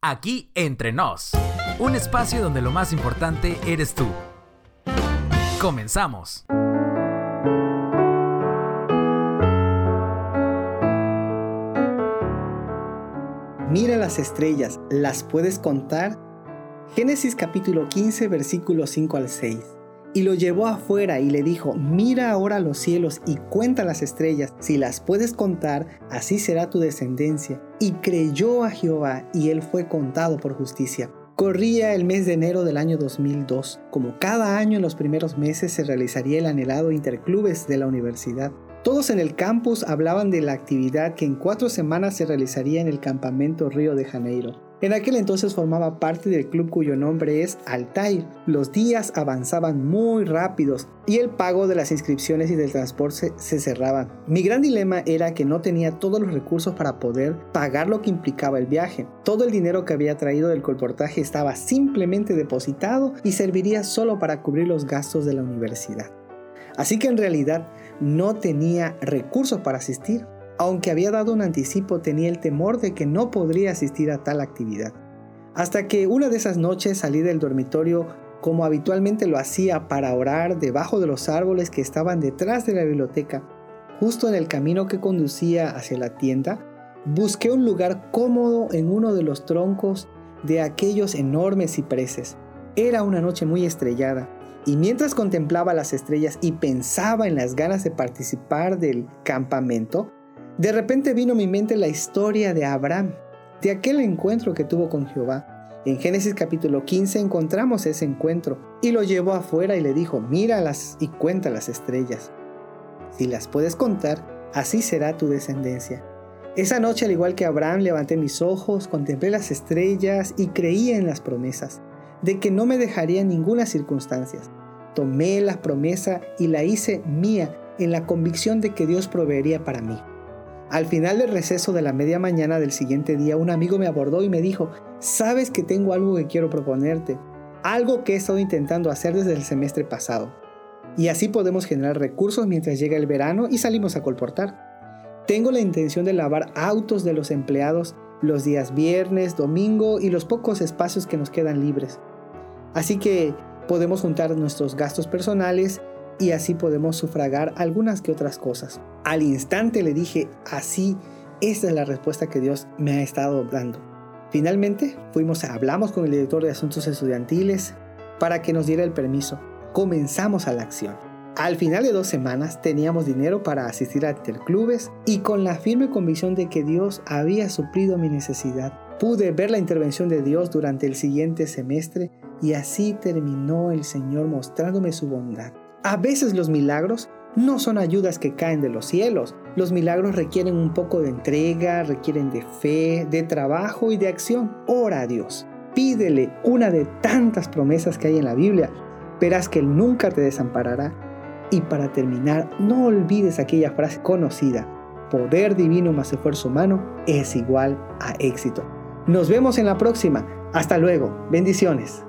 Aquí entre nos, un espacio donde lo más importante eres tú. Comenzamos. Mira las estrellas, ¿las puedes contar? Génesis capítulo 15 versículos 5 al 6 y lo llevó afuera y le dijo, mira ahora los cielos y cuenta las estrellas, si las puedes contar, así será tu descendencia. Y creyó a Jehová y él fue contado por justicia. Corría el mes de enero del año 2002. Como cada año en los primeros meses se realizaría el anhelado interclubes de la universidad. Todos en el campus hablaban de la actividad que en cuatro semanas se realizaría en el campamento Río de Janeiro. En aquel entonces formaba parte del club cuyo nombre es Altair. Los días avanzaban muy rápidos y el pago de las inscripciones y del transporte se cerraban. Mi gran dilema era que no tenía todos los recursos para poder pagar lo que implicaba el viaje. Todo el dinero que había traído del colportaje estaba simplemente depositado y serviría solo para cubrir los gastos de la universidad. Así que en realidad no tenía recursos para asistir. Aunque había dado un anticipo, tenía el temor de que no podría asistir a tal actividad. Hasta que una de esas noches salí del dormitorio como habitualmente lo hacía para orar debajo de los árboles que estaban detrás de la biblioteca, justo en el camino que conducía hacia la tienda, busqué un lugar cómodo en uno de los troncos de aquellos enormes cipreses. Era una noche muy estrellada, y mientras contemplaba las estrellas y pensaba en las ganas de participar del campamento, de repente vino a mi mente la historia de Abraham, de aquel encuentro que tuvo con Jehová. En Génesis capítulo 15 encontramos ese encuentro y lo llevó afuera y le dijo, míralas y cuenta las estrellas. Si las puedes contar, así será tu descendencia. Esa noche, al igual que Abraham, levanté mis ojos, contemplé las estrellas y creí en las promesas, de que no me dejaría en ninguna circunstancia. Tomé la promesa y la hice mía en la convicción de que Dios proveería para mí. Al final del receso de la media mañana del siguiente día, un amigo me abordó y me dijo, sabes que tengo algo que quiero proponerte, algo que he estado intentando hacer desde el semestre pasado. Y así podemos generar recursos mientras llega el verano y salimos a colportar. Tengo la intención de lavar autos de los empleados los días viernes, domingo y los pocos espacios que nos quedan libres. Así que podemos juntar nuestros gastos personales y así podemos sufragar algunas que otras cosas. Al instante le dije, así, esta es la respuesta que Dios me ha estado dando. Finalmente, fuimos, hablamos con el director de asuntos estudiantiles para que nos diera el permiso. Comenzamos a la acción. Al final de dos semanas teníamos dinero para asistir a interclubes y con la firme convicción de que Dios había suplido mi necesidad, pude ver la intervención de Dios durante el siguiente semestre y así terminó el Señor mostrándome su bondad. A veces los milagros no son ayudas que caen de los cielos. Los milagros requieren un poco de entrega, requieren de fe, de trabajo y de acción. Ora a Dios. Pídele una de tantas promesas que hay en la Biblia. Verás que Él nunca te desamparará. Y para terminar, no olvides aquella frase conocida. Poder divino más esfuerzo humano es igual a éxito. Nos vemos en la próxima. Hasta luego. Bendiciones.